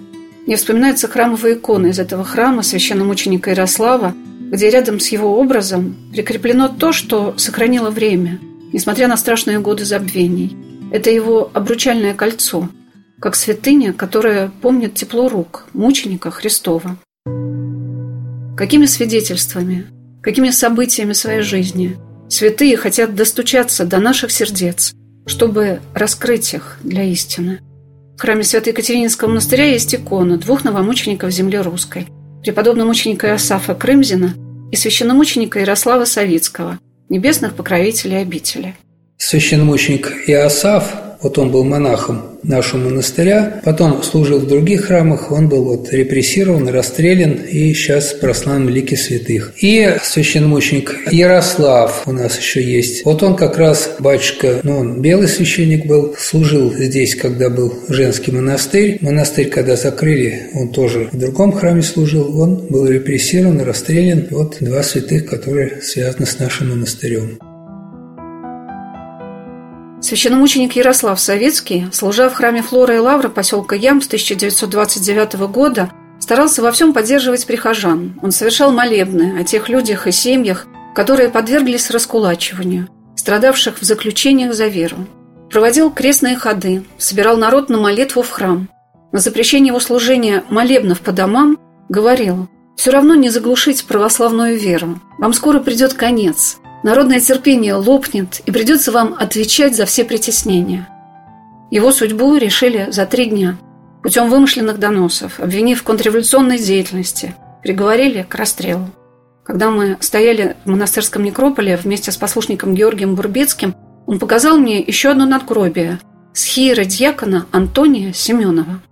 Мне вспоминаются храмовые иконы из этого храма священномученика Ярослава, где рядом с его образом прикреплено то, что сохранило время, несмотря на страшные годы забвений. Это его обручальное кольцо, как святыня, которая помнит тепло рук мученика Христова. Какими свидетельствами, какими событиями своей жизни святые хотят достучаться до наших сердец, чтобы раскрыть их для истины. В храме Святой Екатерининского монастыря есть икона двух новомучеников земли русской, преподобного мученика Иосафа Крымзина и священномученика Ярослава Савицкого, небесных покровителей обители. Священномученик Иосаф, вот он был монахом нашего монастыря. Потом служил в других храмах, он был вот репрессирован, расстрелян и сейчас прославлен лики святых. И священномученик Ярослав у нас еще есть. Вот он как раз, батюшка, ну он белый священник был, служил здесь, когда был женский монастырь. Монастырь, когда закрыли, он тоже в другом храме служил. Он был репрессирован, расстрелян. Вот два святых, которые связаны с нашим монастырем. Священномученик Ярослав Советский, служа в храме Флора и Лавра поселка Ям с 1929 года, старался во всем поддерживать прихожан. Он совершал молебны о тех людях и семьях, которые подверглись раскулачиванию, страдавших в заключениях за веру. Проводил крестные ходы, собирал народ на молитву в храм. На запрещение его служения молебнов по домам говорил «Все равно не заглушить православную веру. Вам скоро придет конец. Народное терпение лопнет, и придется вам отвечать за все притеснения. Его судьбу решили за три дня путем вымышленных доносов, обвинив в контрреволюционной деятельности, приговорили к расстрелу. Когда мы стояли в монастырском некрополе вместе с послушником Георгием Бурбецким, он показал мне еще одно надгробие – схиера дьякона Антония Семенова.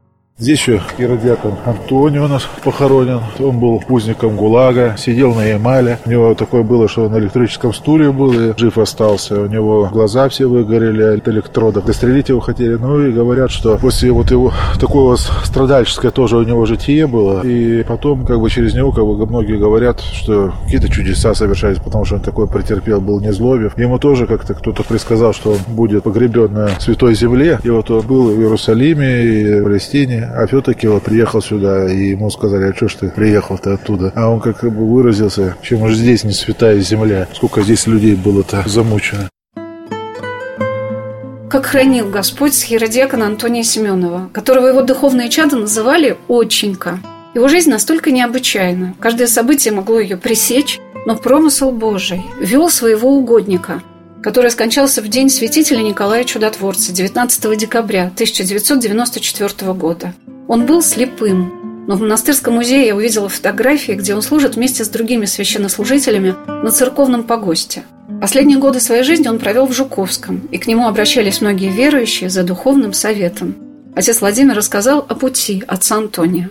Здесь еще иродиакон Антоний у нас похоронен. Он был узником ГУЛАГа, сидел на Ямале. У него такое было, что на электрическом стуле был и жив остался. У него глаза все выгорели от электродов. Дострелить его хотели. Ну и говорят, что после вот его такое страдальческое тоже у него житие было. И потом как бы через него как бы многие говорят, что какие-то чудеса совершались, потому что он такой претерпел, был не злобив. Ему тоже как-то кто-то предсказал, что он будет погребен на Святой Земле. И вот он был в Иерусалиме и в Палестине а все-таки вот приехал сюда, и ему сказали, а что ж ты приехал-то оттуда? А он как бы выразился, чем же здесь не святая земля, сколько здесь людей было-то замучено. Как хранил Господь схиродиакона Антония Семенова, которого его духовные чады называли «отченька». Его жизнь настолько необычайна. Каждое событие могло ее пресечь, но промысел Божий вел своего угодника, который скончался в день святителя Николая Чудотворца 19 декабря 1994 года. Он был слепым, но в монастырском музее я увидела фотографии, где он служит вместе с другими священнослужителями на церковном погосте. Последние годы своей жизни он провел в Жуковском, и к нему обращались многие верующие за духовным советом. Отец Владимир рассказал о пути отца Антония.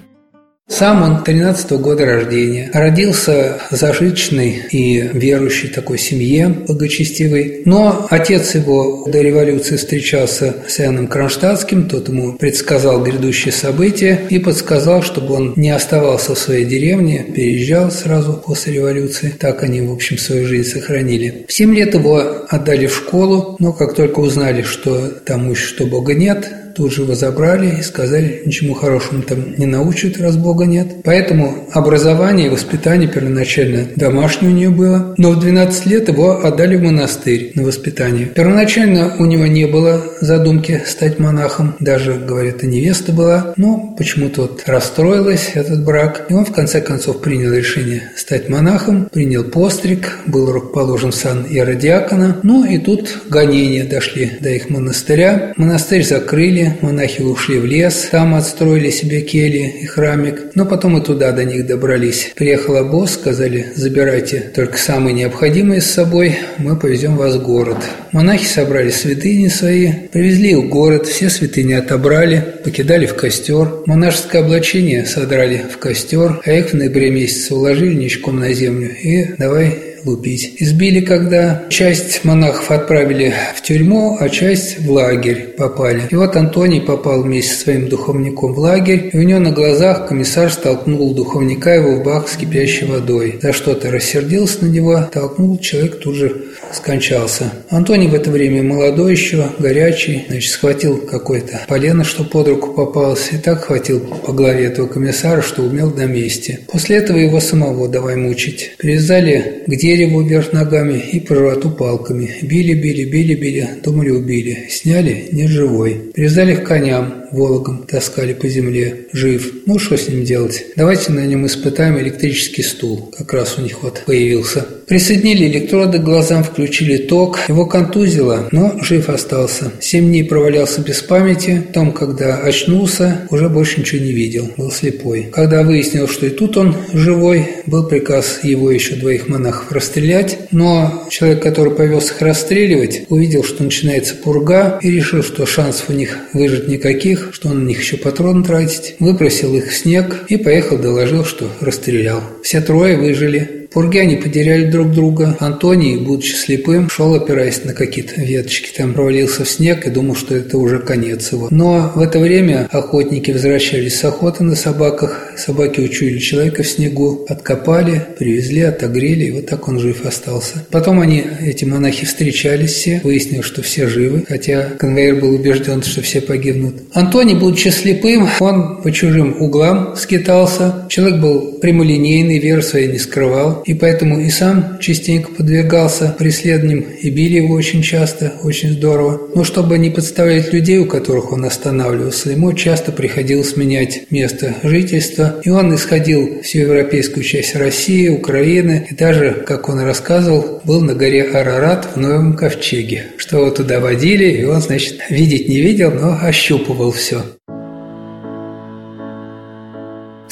Сам он 13 -го года рождения. Родился в зажиточной и верующей такой семье, благочестивой. Но отец его до революции встречался с Иоанном Кронштадтским, тот ему предсказал грядущие события и подсказал, чтобы он не оставался в своей деревне, переезжал сразу после революции. Так они, в общем, свою жизнь сохранили. В 7 лет его отдали в школу, но как только узнали, что там уж что Бога нет, тут же его забрали и сказали, ничему хорошему там не научат, раз Бога нет. Поэтому образование и воспитание первоначально домашнее у нее было, но в 12 лет его отдали в монастырь на воспитание. Первоначально у него не было задумки стать монахом, даже, говорят, и невеста была, но почему-то вот расстроилась этот брак, и он в конце концов принял решение стать монахом, принял постриг, был рукоположен сан иеродиакона, ну и тут гонения дошли до их монастыря. Монастырь закрыли, монахи ушли в лес, там отстроили себе кельи и храмик, но потом и туда до них добрались. Приехал обоз, сказали, забирайте только самые необходимые с собой, мы повезем вас в город. Монахи собрали святыни свои, привезли их в город, все святыни отобрали, покидали в костер. Монашеское облачение содрали в костер, а их в ноябре месяце уложили ничком на землю и давай лупить. Избили, когда часть монахов отправили в тюрьму, а часть в лагерь попали. И вот Антоний попал вместе со своим духовником в лагерь, и у него на глазах комиссар столкнул духовника его в бак с кипящей водой. За что-то рассердился на него, толкнул, человек тут же скончался. Антоний в это время молодой еще, горячий, значит, схватил какое-то полено, что под руку попалось, и так хватил по голове этого комиссара, что умел на месте. После этого его самого давай мучить. Привязали к дереву вверх ногами и по палками. Били, били, били, били, думали убили. Сняли, не живой. Привязали к коням, Вологом таскали по земле, жив. Ну, что с ним делать? Давайте на нем испытаем электрический стул. Как раз у них вот появился. Присоединили электроды к глазам, включили ток. Его контузило, но жив остался. Семь дней провалялся без памяти. Потом, когда очнулся, уже больше ничего не видел. Был слепой. Когда выяснил, что и тут он живой, был приказ его еще двоих монахов расстрелять. Но человек, который повез их расстреливать, увидел, что начинается пурга и решил, что шансов у них выжить никаких их, что он на них еще патрон тратить, выбросил их в снег и поехал доложил, что расстрелял. Все трое выжили. Пурги они потеряли друг друга. Антоний, будучи слепым, шел, опираясь на какие-то веточки, там провалился в снег и думал, что это уже конец его. Но в это время охотники возвращались с охоты на собаках. Собаки учуяли человека в снегу, откопали, привезли, отогрели, и вот так он жив остался. Потом они, эти монахи, встречались все, выяснилось, что все живы, хотя конвейер был убежден, что все погибнут. Антоний, будучи слепым, он по чужим углам скитался. Человек был прямолинейный, веру свою не скрывал и поэтому и сам частенько подвергался преследованиям и били его очень часто, очень здорово. Но чтобы не подставлять людей, у которых он останавливался, ему часто приходилось менять место жительства, и он исходил всю европейскую часть России, Украины, и даже, как он рассказывал, был на горе Арарат в Новом Ковчеге, что его туда водили, и он, значит, видеть не видел, но ощупывал все.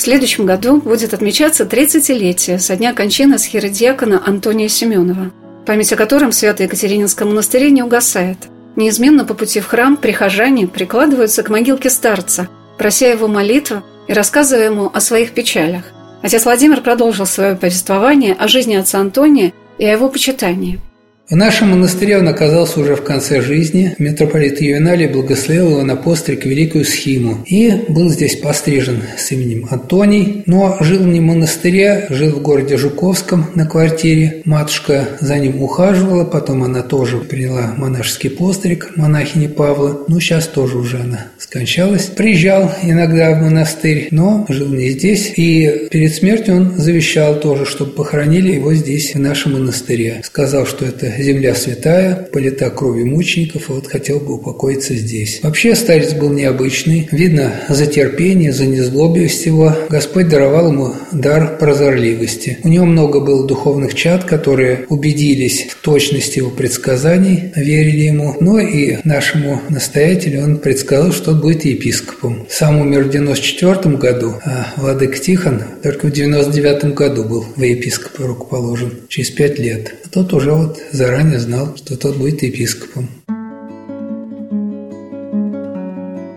Следующем году будет отмечаться 30-летие со дня кончины схиродиакона Антония Семенова, память о котором в Свято-Екатерининском монастыре не угасает. Неизменно по пути в храм прихожане прикладываются к могилке старца, прося его молитву и рассказывая ему о своих печалях. Отец Владимир продолжил свое повествование о жизни отца Антония и о его почитании – в нашем монастыре он оказался уже в конце жизни. Митрополит Ювеналий благословил его на постриг Великую Схиму и был здесь пострижен с именем Антоний, но жил не в монастыре, жил в городе Жуковском на квартире. Матушка за ним ухаживала, потом она тоже приняла монашеский постриг монахини Павла. Ну, сейчас тоже уже она скончалась. Приезжал иногда в монастырь, но жил не здесь. И перед смертью он завещал тоже, чтобы похоронили его здесь, в нашем монастыре. Сказал, что это земля святая, полита кровью мучеников, и вот хотел бы упокоиться здесь. Вообще старец был необычный. Видно, за терпение, за незлобивость его Господь даровал ему дар прозорливости. У него много было духовных чад, которые убедились в точности его предсказаний, верили ему. Но и нашему настоятелю он предсказал, что он будет епископом. Сам умер в 94 году, а владык Тихон только в 99 году был в епископы рукоположен, через пять лет. А тот уже вот за заранее знал, что тот будет епископом.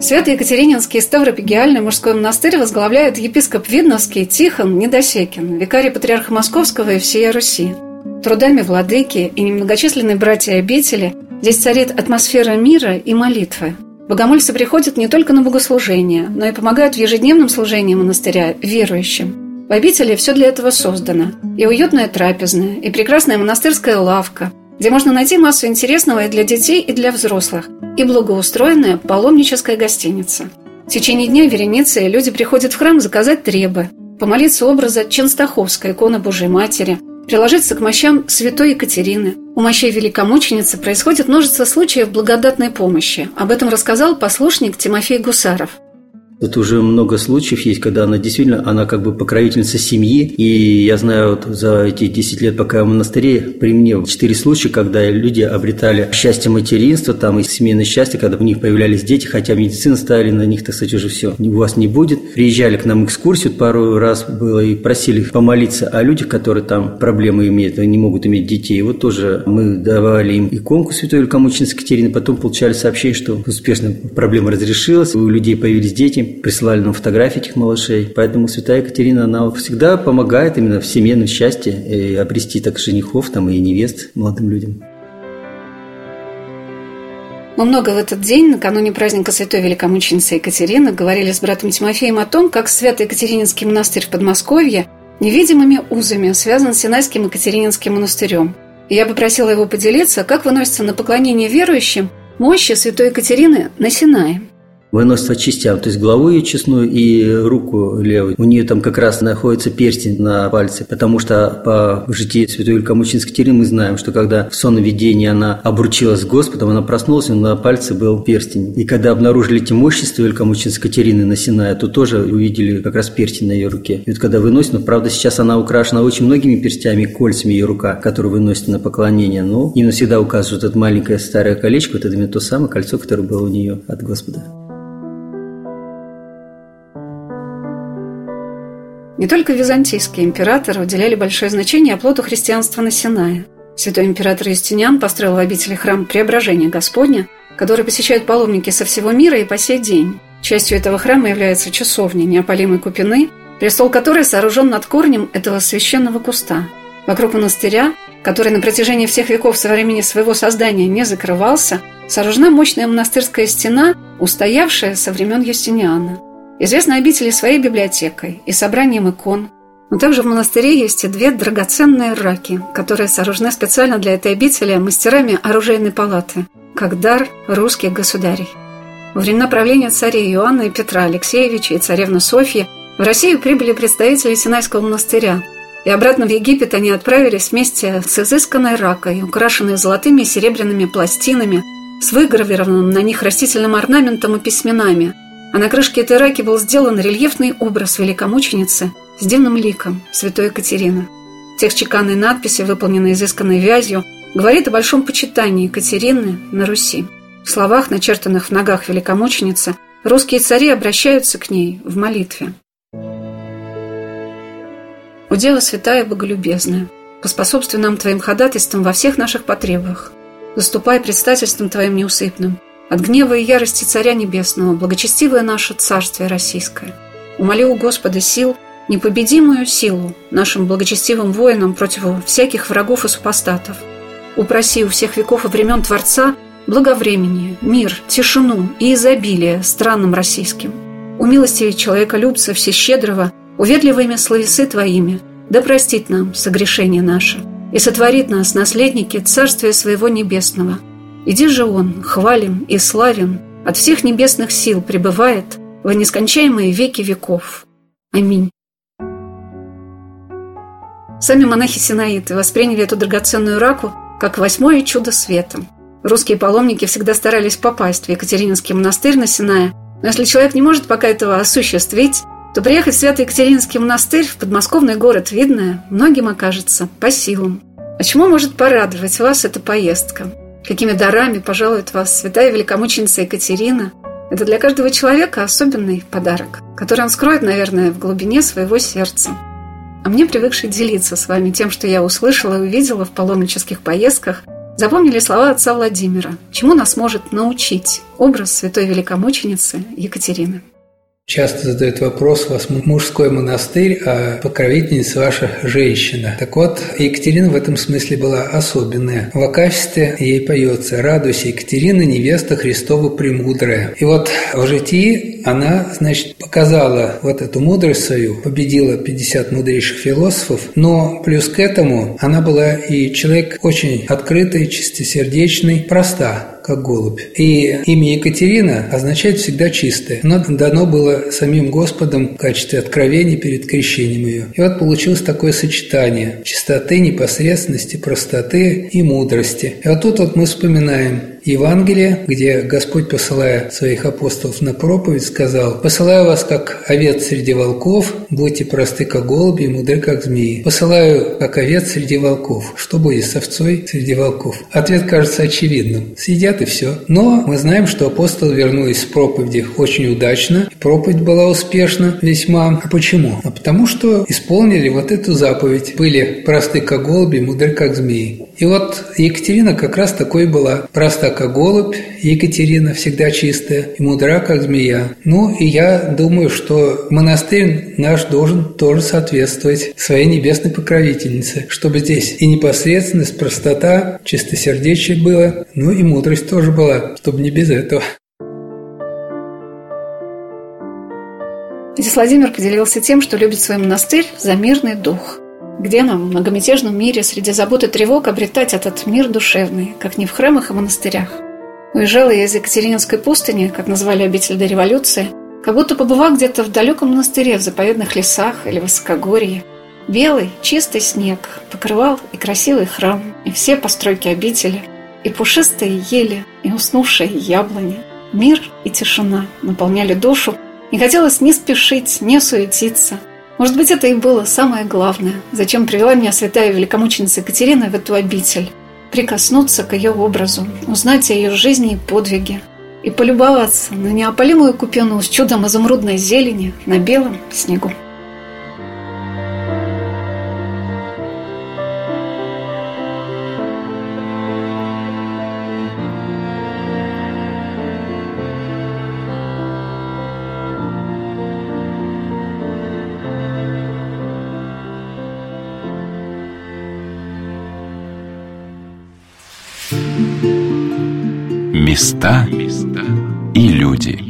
Свято-Екатерининский Ставропигиальный мужской монастырь возглавляет епископ Видновский Тихон Недосекин, викарий патриарха Московского и всей Руси. Трудами владыки и немногочисленные братья обители здесь царит атмосфера мира и молитвы. Богомольцы приходят не только на богослужение, но и помогают в ежедневном служении монастыря верующим – в обители все для этого создано. И уютная трапезная, и прекрасная монастырская лавка, где можно найти массу интересного и для детей, и для взрослых, и благоустроенная паломническая гостиница. В течение дня вереницы люди приходят в храм заказать требы, помолиться образа Ченстаховской иконы Божьей Матери, приложиться к мощам святой Екатерины. У мощей великомученицы происходит множество случаев благодатной помощи. Об этом рассказал послушник Тимофей Гусаров – это уже много случаев есть, когда она действительно, она как бы покровительница семьи. И я знаю, вот за эти 10 лет, пока я в монастыре, при мне 4 случая, когда люди обретали счастье материнства, там и семейное счастье, когда у них появлялись дети, хотя медицина ставили на них, так сказать, уже все, у вас не будет. Приезжали к нам экскурсию пару раз было и просили помолиться о людях, которые там проблемы имеют, не могут иметь детей. И вот тоже мы давали им иконку Святой Великомученицы Катерины, потом получали сообщение, что успешно проблема разрешилась, у людей появились дети, присылали нам фотографии этих малышей. Поэтому Святая Екатерина, она всегда помогает именно в семейном счастье и обрести так женихов там, и невест молодым людям. Мы много в этот день, накануне праздника Святой Великомученицы Екатерины, говорили с братом Тимофеем о том, как Святый Екатерининский монастырь в Подмосковье невидимыми узами связан с Синайским Екатерининским монастырем. И я попросила его поделиться, как выносится на поклонение верующим мощи Святой Екатерины на Синае выносится частям, то есть голову ее честную и руку левую. У нее там как раз находится перстень на пальце, потому что по житии Святой Великомученицы Катерины мы знаем, что когда в сонном видении она обручилась с Господом, она проснулась, и на пальце был перстень. И когда обнаружили эти мощества Великомученицы Катерины на Синае, то тоже увидели как раз перстень на ее руке. И вот когда выносит, ну, правда, сейчас она украшена очень многими перстями, кольцами ее рука, которые выносят на поклонение, но именно всегда указывают это маленькое старое колечко, вот это именно то самое кольцо, которое было у нее от Господа. Не только византийские императоры уделяли большое значение оплоту христианства на Синае. Святой император Юстиниан построил в обители храм Преображения Господня, который посещают паломники со всего мира и по сей день. Частью этого храма является часовня неопалимой купины, престол которой сооружен над корнем этого священного куста. Вокруг монастыря, который на протяжении всех веков со времени своего создания не закрывался, сооружена мощная монастырская стена, устоявшая со времен Юстиниана – Известны обители своей библиотекой и собранием икон, но также в монастыре есть и две драгоценные раки, которые сооружены специально для этой обители мастерами оружейной палаты, как дар русских государей. Во времена правления царей Иоанна и Петра Алексеевича и царевны Софьи в Россию прибыли представители Синайского монастыря, и обратно в Египет они отправились вместе с изысканной ракой, украшенной золотыми и серебряными пластинами, с выгравированным на них растительным орнаментом и письменами – а на крышке этой раки был сделан рельефный образ великомученицы с дивным ликом святой Екатерины. Текст чеканной надписи, выполненной изысканной вязью, говорит о большом почитании Екатерины на Руси. В словах, начертанных в ногах великомученицы, русские цари обращаются к ней в молитве. О Дева Святая Боголюбезная, поспособствуй нам Твоим ходатайством во всех наших потребах. Заступай предстательством Твоим неусыпным. От гнева и ярости Царя Небесного, благочестивое наше Царствие Российское. Умоли у Господа сил, непобедимую силу нашим благочестивым воинам против всяких врагов и супостатов. Упроси у всех веков и времен Творца благовремение, мир, тишину и изобилие странам российским. У милости человеколюбца всещедрого, уверливыми словесы Твоими, да простит нам согрешение наше и сотворит нас наследники Царствия Своего Небесного. Иди же Он, хвален и славен, от всех небесных сил пребывает во нескончаемые веки веков. Аминь. Сами монахи Синаиты восприняли эту драгоценную раку как восьмое чудо света. Русские паломники всегда старались попасть в Екатерининский монастырь на Синае, но если человек не может пока этого осуществить, то приехать в Святый Екатерининский монастырь в подмосковный город Видное многим окажется по силам. А чему может порадовать вас эта поездка? Какими дарами пожалует вас святая великомученица Екатерина? Это для каждого человека особенный подарок, который он скроет, наверное, в глубине своего сердца. А мне, привыкшей делиться с вами тем, что я услышала и увидела в паломнических поездках, запомнили слова отца Владимира, чему нас может научить образ святой великомученицы Екатерины. Часто задают вопрос, у вас мужской монастырь, а покровительница ваша женщина. Так вот, Екатерина в этом смысле была особенная. В Акафисте ей поется «Радуйся, Екатерина, невеста Христова премудрая». И вот в житии она, значит, показала вот эту мудрость свою, победила 50 мудрейших философов, но плюс к этому она была и человек очень открытый, чистосердечный, проста как голубь. И имя Екатерина означает всегда чистое. Оно дано было самим Господом в качестве откровения перед крещением ее. И вот получилось такое сочетание чистоты, непосредственности, простоты и мудрости. И вот тут вот мы вспоминаем Евангелие, где Господь, посылая своих апостолов на проповедь, сказал «Посылаю вас, как овец среди волков, будьте просты, как голуби, и мудры, как змеи. Посылаю, как овец среди волков. Что будет с овцой среди волков?» Ответ кажется очевидным. Съедят и все. Но мы знаем, что апостолы вернулись с проповеди очень удачно. Проповедь была успешна весьма. А почему? А потому что исполнили вот эту заповедь. Были просты, как голуби, мудры, как змеи. И вот Екатерина как раз такой была. Проста, как голубь, Екатерина всегда чистая и мудра, как змея. Ну, и я думаю, что монастырь наш должен тоже соответствовать своей небесной покровительнице, чтобы здесь и непосредственность, простота, чистосердечие было, ну и мудрость тоже была, чтобы не без этого. Здесь Владимир поделился тем, что любит свой монастырь за мирный дух – где нам, в многомятежном мире, среди забот и тревог, обретать этот мир душевный, как не в храмах и монастырях? Уезжала я из Екатерининской пустыни, как назвали обитель до революции, как будто побывав где-то в далеком монастыре, в заповедных лесах или высокогорье. Белый, чистый снег покрывал и красивый храм, и все постройки обители, и пушистые ели, и уснувшие яблони. Мир и тишина наполняли душу, не хотелось ни спешить, ни суетиться – может быть, это и было самое главное, зачем привела меня святая великомученица Екатерина в эту обитель. Прикоснуться к ее образу, узнать о ее жизни и подвиге, и полюбоваться на неопалимую купену с чудом изумрудной зелени на белом снегу. Места и люди.